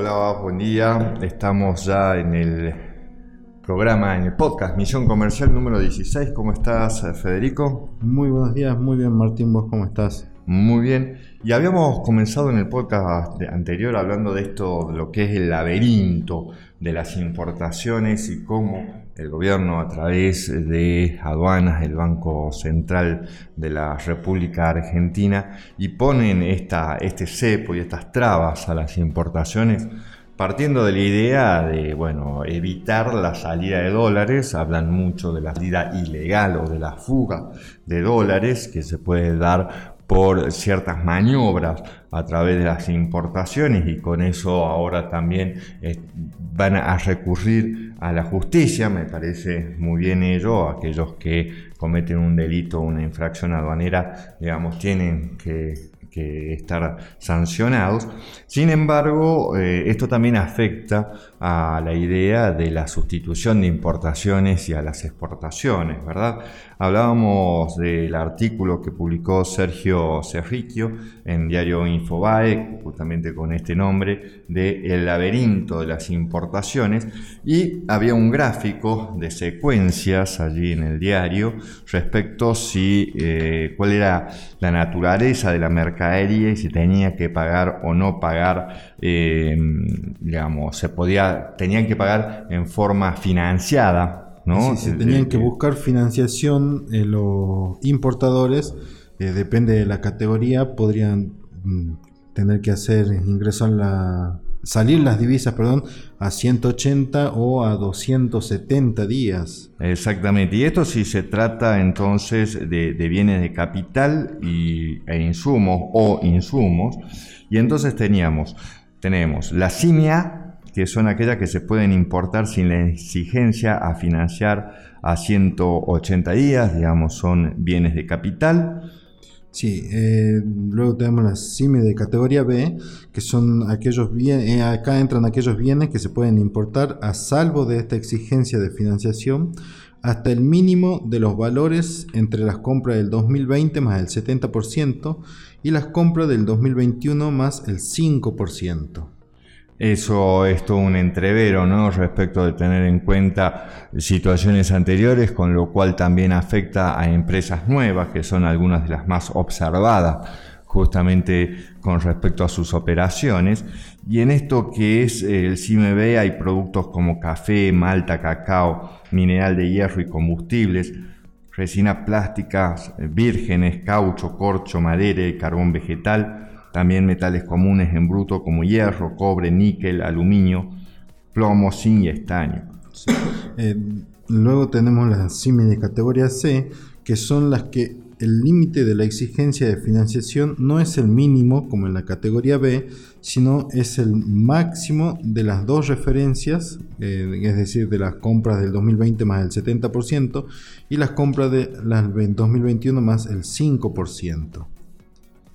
Hola, buen día. Estamos ya en el programa, en el podcast Misión Comercial número 16. ¿Cómo estás, Federico? Muy buenos días, muy bien, Martín. ¿Vos cómo estás? Muy bien. Y habíamos comenzado en el podcast anterior hablando de esto, de lo que es el laberinto de las importaciones y cómo el gobierno a través de aduanas, el Banco Central de la República Argentina, y ponen esta, este cepo y estas trabas a las importaciones, partiendo de la idea de bueno, evitar la salida de dólares, hablan mucho de la salida ilegal o de la fuga de dólares que se puede dar por ciertas maniobras a través de las importaciones y con eso ahora también van a recurrir a la justicia, me parece muy bien ello, aquellos que cometen un delito, una infracción aduanera, digamos, tienen que que estar sancionados. Sin embargo, eh, esto también afecta a la idea de la sustitución de importaciones y a las exportaciones, ¿verdad? Hablábamos del artículo que publicó Sergio Cerriquio en Diario Infobae, justamente con este nombre, de El laberinto de las importaciones, y había un gráfico de secuencias allí en el diario respecto si eh, cuál era la naturaleza de la mercadería y si tenía que pagar o no pagar, eh, digamos, se podía, tenían que pagar en forma financiada, ¿no? Sí, tenían que buscar financiación los importadores, eh, depende de la categoría, podrían mm, tener que hacer ingreso en la salir las divisas, perdón, a 180 o a 270 días. Exactamente, y esto si se trata entonces de, bienes de capital y, e insumos o insumos, y entonces teníamos, tenemos la simia, que son aquellas que se pueden importar sin la exigencia a financiar a 180 días, digamos, son bienes de capital. Sí, eh, luego tenemos las CIMI de categoría B, que son aquellos bienes, eh, acá entran aquellos bienes que se pueden importar a salvo de esta exigencia de financiación hasta el mínimo de los valores entre las compras del 2020 más el 70% y las compras del 2021 más el 5%. Eso es todo un entrevero, ¿no? Respecto de tener en cuenta situaciones anteriores, con lo cual también afecta a empresas nuevas, que son algunas de las más observadas justamente con respecto a sus operaciones. Y en esto que es el CIMB hay productos como café, malta, cacao, mineral de hierro y combustibles, resinas plásticas vírgenes, caucho, corcho, madera y carbón vegetal, también metales comunes en bruto como hierro, cobre, níquel, aluminio, plomo, zinc y estaño. Eh, luego tenemos las CIMI de categoría C, que son las que el límite de la exigencia de financiación no es el mínimo como en la categoría B, sino es el máximo de las dos referencias, eh, es decir, de las compras del 2020 más el 70% y las compras de las 2021 más el 5%.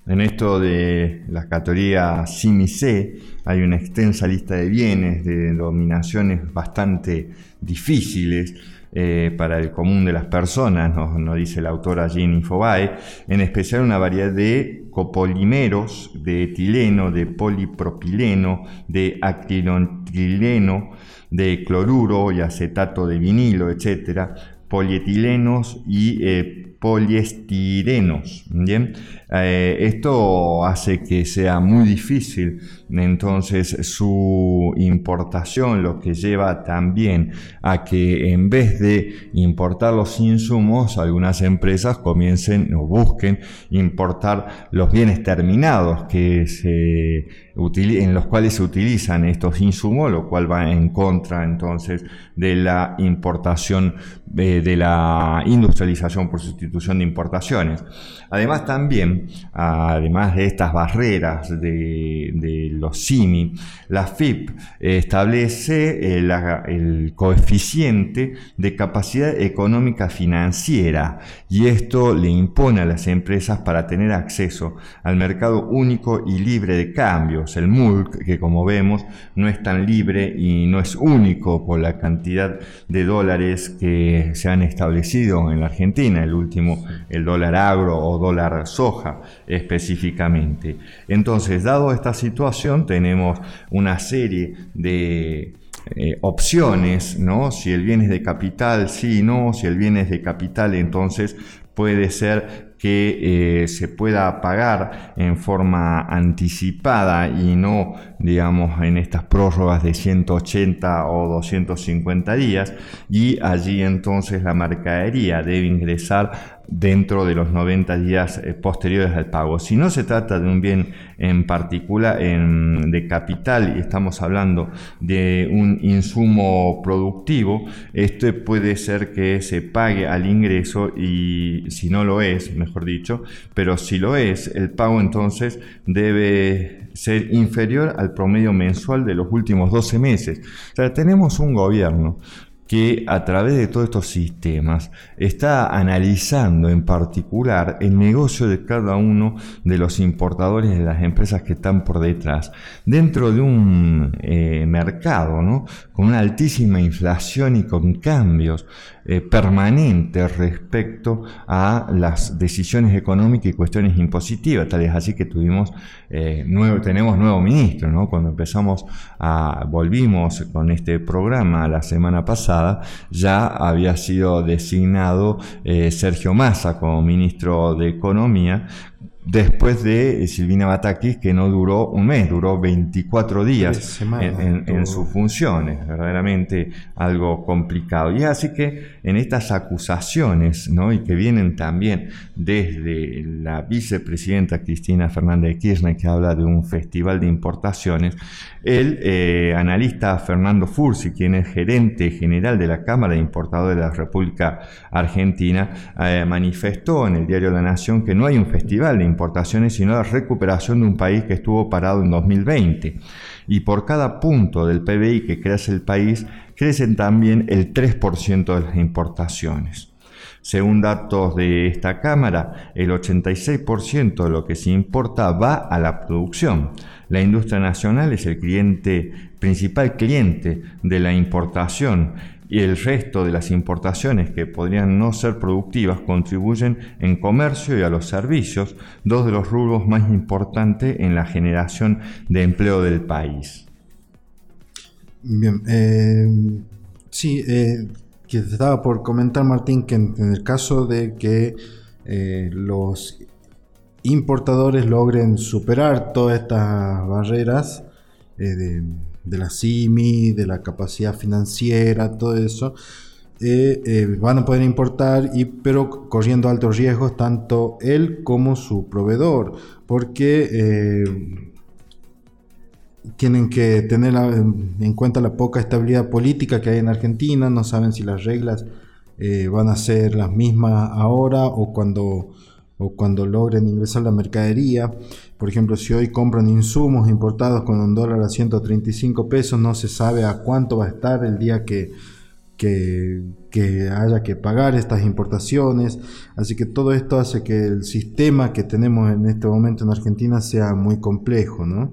En esto de la categoría CIMI-C hay una extensa lista de bienes, de denominaciones bastante difíciles eh, para el común de las personas, nos, dice la autora Jean Infobae, en especial una variedad de copolímeros, de etileno, de polipropileno, de actilontileno, de cloruro y acetato de vinilo, etc., polietilenos y eh, poliestirenos. ¿bien? Eh, esto hace que sea muy difícil entonces su importación, lo que lleva también a que en vez de importar los insumos, algunas empresas comiencen o busquen importar los bienes terminados que se en los cuales se utilizan estos insumos, lo cual va en contra entonces de la importación, eh, de la industrialización por sustitución de importaciones. Además también, además de estas barreras de, los la FIP establece el, el coeficiente de capacidad económica financiera y esto le impone a las empresas para tener acceso al mercado único y libre de cambios, el MULC, que como vemos no es tan libre y no es único por la cantidad de dólares que se han establecido en la Argentina, el último, el dólar agro o dólar soja específicamente. Entonces, dado esta situación, tenemos una serie de eh, opciones, ¿no? Si el bien es de capital, sí, no, si el bien es de capital, entonces puede ser que eh, se pueda pagar en forma anticipada y no, digamos, en estas prórrogas de 180 o 250 días y allí entonces la mercadería debe ingresar dentro de los 90 días eh, posteriores al pago. Si no se trata de un bien en particular de capital y estamos hablando de un insumo productivo, esto puede ser que se pague al ingreso y si no lo es, mejor dicho, pero si lo es, el pago entonces debe ser inferior al promedio mensual de los últimos 12 meses. O sea, tenemos un gobierno que a través de todos estos sistemas está analizando en particular el negocio de cada uno de los importadores de las empresas que están por detrás, dentro de un eh, mercado ¿no? con una altísima inflación y con cambios eh, permanentes respecto a las decisiones económicas y cuestiones impositivas. Tal es así que tuvimos eh, nuevo, tenemos nuevo ministro, ¿no? Cuando empezamos a, volvimos con este programa la semana pasada, ya había sido designado eh, Sergio Massa como ministro de Economía, después de Silvina Batakis, que no duró un mes, duró 24 días en, sus funciones, verdaderamente algo complicado. Y así que en estas acusaciones, ¿no? y que vienen también desde la vicepresidenta Cristina Fernández de Kirchner, que habla de un festival de importaciones, el eh, analista Fernando Fursi, quien es gerente general de la Cámara de Importadores de la República Argentina, eh, manifestó en el diario La Nación que no hay un festival de importaciones, sino la recuperación de un país que estuvo parado en 2020. Y por cada punto del PBI que crece el país, crecen también el 3% de las importaciones. Según datos de esta Cámara, el 86% de lo que se importa va a la producción. La industria nacional es el cliente, principal cliente de la importación y el resto de las importaciones que podrían no ser productivas contribuyen en comercio y a los servicios, dos de los rubros más importantes en la generación de empleo del país. Bien, eh, sí, eh, que estaba por comentar Martín que en, el caso de que eh, los importadores logren superar todas estas barreras de de la CIMI, de la capacidad financiera, todo eso, eh, eh, van a poder importar, y, pero corriendo altos riesgos tanto él como su proveedor, porque eh, tienen que tener en cuenta la poca estabilidad política que hay en Argentina, no saben si las reglas van a ser las mismas ahora o cuando o cuando logren ingresar la mercadería. Por ejemplo, si hoy compran insumos importados con un dólar a 135 pesos, no se sabe a cuánto va a estar el día que, que, que, haya que pagar estas importaciones. Así que todo esto hace que el sistema que tenemos en este momento en Argentina sea muy complejo, ¿no?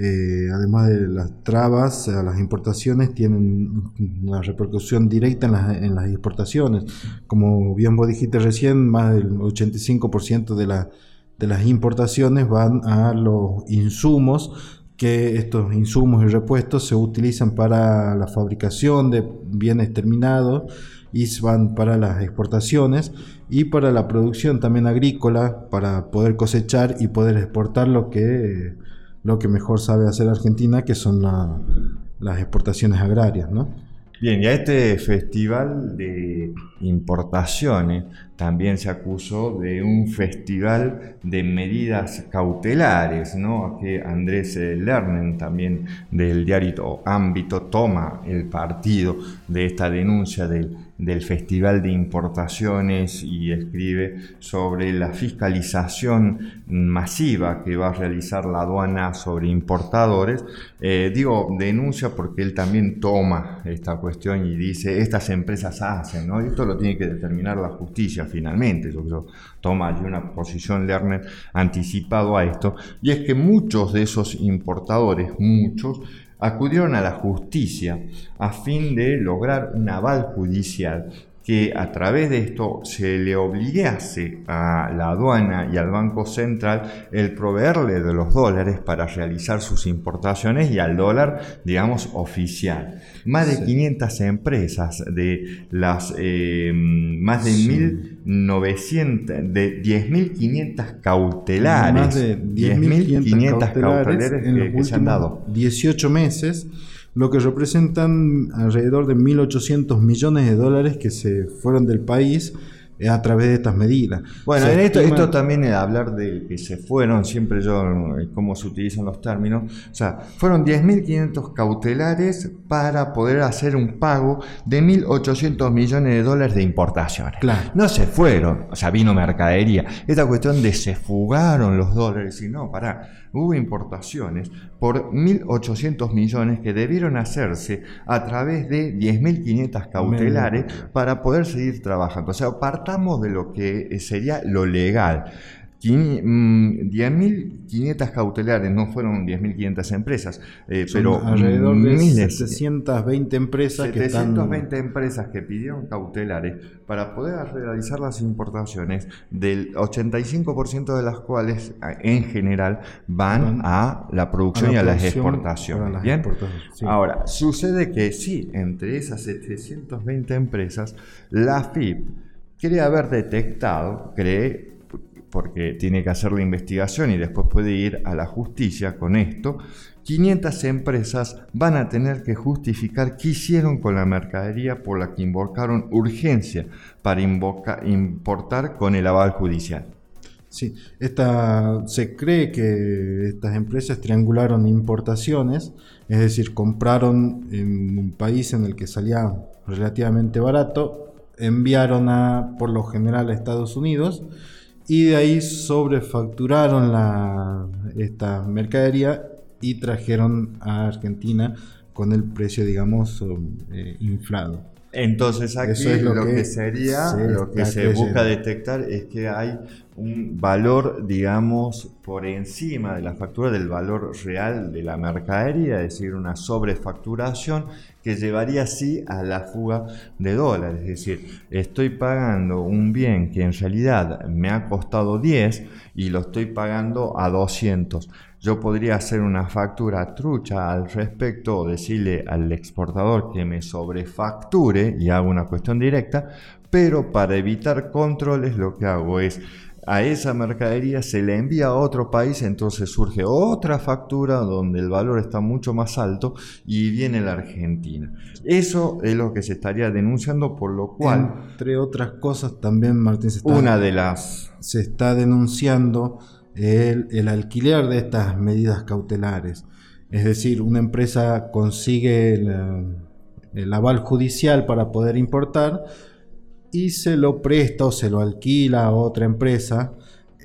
Eh, además de las trabas a las importaciones, tienen una repercusión directa en las, en las exportaciones. Como bien vos dijiste recién, más del 85% de, la, de las importaciones van a los insumos que estos insumos y repuestos se utilizan para la fabricación de bienes terminados y van para las exportaciones y para la producción también agrícola para poder cosechar y poder exportar lo que lo que mejor sabe hacer Argentina, que son las exportaciones agrarias, ¿no? Bien, y a este festival de importaciones también se acusó de un festival de medidas cautelares, ¿no? Que Andrés Lernen, también del diario Ámbito, toma el partido de esta denuncia del del Festival de Importaciones y escribe sobre la fiscalización masiva que va a realizar la aduana sobre importadores. Eh, digo, denuncia porque él también toma esta cuestión y dice, estas empresas hacen, ¿no? esto lo tiene que determinar la justicia finalmente. Yo creo, toma allí una posición Lerner anticipado a esto. Y es que muchos de esos importadores, muchos, acudieron a la justicia a fin de lograr un aval judicial que a través de esto se le obligase a la aduana y al Banco Central el proveerle de los dólares para realizar sus importaciones y al dólar, digamos, oficial. Más de 500 empresas de las eh, más de 1.900, de 10.500 cautelares, más de 10.500 cautelares, en los que, han dado. 18 meses lo que representan alrededor de 1.800 millones de dólares que se fueron del país eh, a través de estas medidas. Bueno, en esto, esto también es hablar de que se fueron, siempre yo, eh, cómo se utilizan los términos, o sea, fueron 10.500 cautelares para poder hacer un pago de 1.800 millones de dólares de importaciones. Claro. No se fueron, o sea, vino mercadería. Esta cuestión de se fugaron los dólares y no, para hubo importaciones por 1.800 millones que debieron hacerse a través de 10.500 cautelares para poder seguir trabajando. O sea, partamos de lo que sería lo legal. 10.500 mm, cautelares, no fueron 10.500 empresas, eh, pero alrededor de miles, 720 empresas 720 que empresas que pidieron cautelares para poder realizar las importaciones, del 85% de las cuales en general van, a la producción y a las exportaciones. ¿bien? Ahora, sucede que sí, entre esas 720 empresas, la FIP cree haber detectado, cree porque tiene que hacer la investigación y después puede ir a la justicia con esto, 500 empresas van a tener que justificar qué hicieron con la mercadería por la que invocaron urgencia para importar con el aval judicial. Sí, se cree que estas empresas triangularon importaciones, es decir, compraron en un país en el que salía relativamente barato, enviaron a, por lo general a Estados Unidos, y de ahí sobrefacturaron la, esta mercadería y trajeron a Argentina con el precio, digamos, eh, inflado. Entonces aquí lo, que, sería, lo que se busca detectar es que hay un valor, digamos, por encima de la factura del valor real de la mercadería, es decir, una sobrefacturación que llevaría así a la fuga de dólares. Es decir, estoy pagando un bien que en realidad me ha costado 10 y lo estoy pagando a 200. Yo podría hacer una factura trucha al respecto o decirle al exportador que me sobrefacture y hago una cuestión directa, pero para evitar controles lo que hago es a esa mercadería se le envía a otro país, entonces surge otra factura donde el valor está mucho más alto y viene la Argentina. Eso es lo que se estaría denunciando, por lo cual... Entre otras cosas también, Martín, se está, una de las... Se está denunciando el, alquiler de estas medidas cautelares. Es decir, una empresa consigue el aval judicial para poder importar, y se lo presta o se lo alquila a otra empresa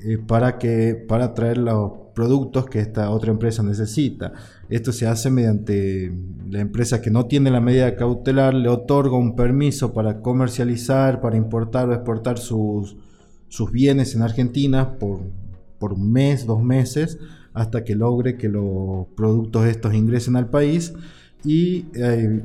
eh, para, que, para traer los productos que esta otra empresa necesita. Esto se hace mediante la empresa que no tiene la medida cautelar, le otorga un permiso para comercializar, para importar o exportar sus, sus bienes en Argentina por, por un mes, dos meses, hasta que logre que los productos estos ingresen al país y eh,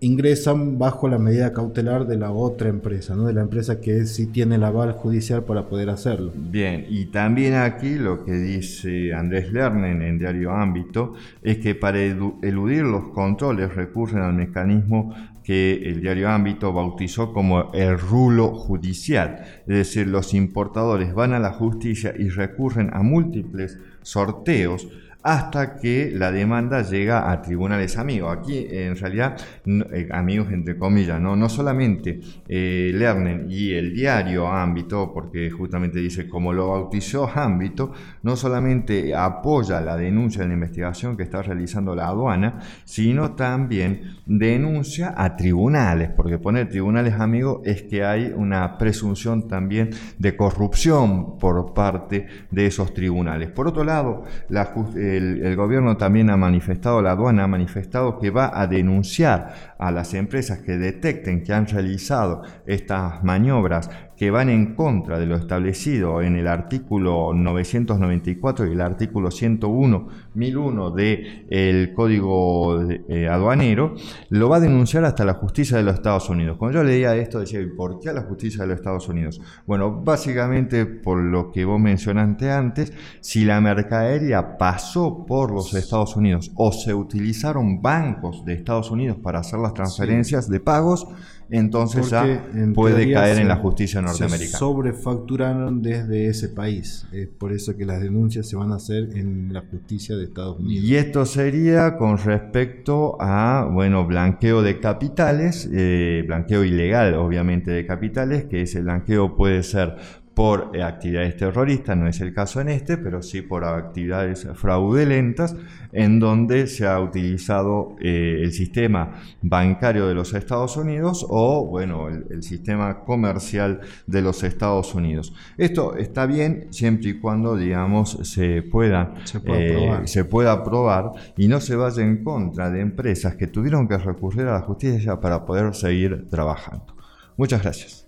ingresan bajo la medida cautelar de la otra empresa, ¿no? de la empresa que sí tiene el aval judicial para poder hacerlo. Bien, y también aquí lo que dice Andrés Lernen en Diario Ámbito es que para eludir los controles recurren al mecanismo que el diario Ámbito bautizó como el rulo judicial, es decir, los importadores van a la justicia y recurren a múltiples sorteos hasta que la demanda llega a tribunales amigos. Aquí en realidad, eh, amigos entre comillas, no, no solamente eh, Lernen y el diario Ámbito, porque justamente dice como lo bautizó Ámbito, no solamente apoya la denuncia de la investigación que está realizando la aduana, sino también denuncia a tribunales, porque poner tribunales amigos es que hay una presunción también de corrupción por parte de esos tribunales. Por otro lado, el, gobierno también ha manifestado, la aduana ha manifestado que va a denunciar a las empresas que detecten que han realizado estas maniobras que van en contra de lo establecido en el artículo 994 y el artículo 101 1001 del Código eh, Aduanero, lo va a denunciar hasta la justicia de los Estados Unidos. Cuando yo leía esto decía, ¿por qué a la justicia de los Estados Unidos? Bueno, básicamente por lo que vos mencionaste antes, si la mercadería pasó por los Estados Unidos o se utilizaron bancos de Estados Unidos para hacer las transferencias de pagos, entonces ya puede caer en la justicia norteamericana. Se sobrefacturaron desde ese país. Es por eso que las denuncias se van a hacer en la justicia de Estados Unidos. Y esto sería con respecto a, bueno, blanqueo de capitales, eh, blanqueo ilegal, obviamente, de capitales, que ese blanqueo puede ser por eh, actividades terroristas, no es el caso en este, pero sí por actividades fraudulentas, en donde se ha utilizado eh, el sistema bancario de los Estados Unidos o, bueno, el, sistema comercial de los Estados Unidos. Esto está bien siempre y cuando, digamos, se pueda, se pueda, eh, se pueda probar y no se vaya en contra de empresas que tuvieron que recurrir a la justicia para poder seguir trabajando. Muchas gracias.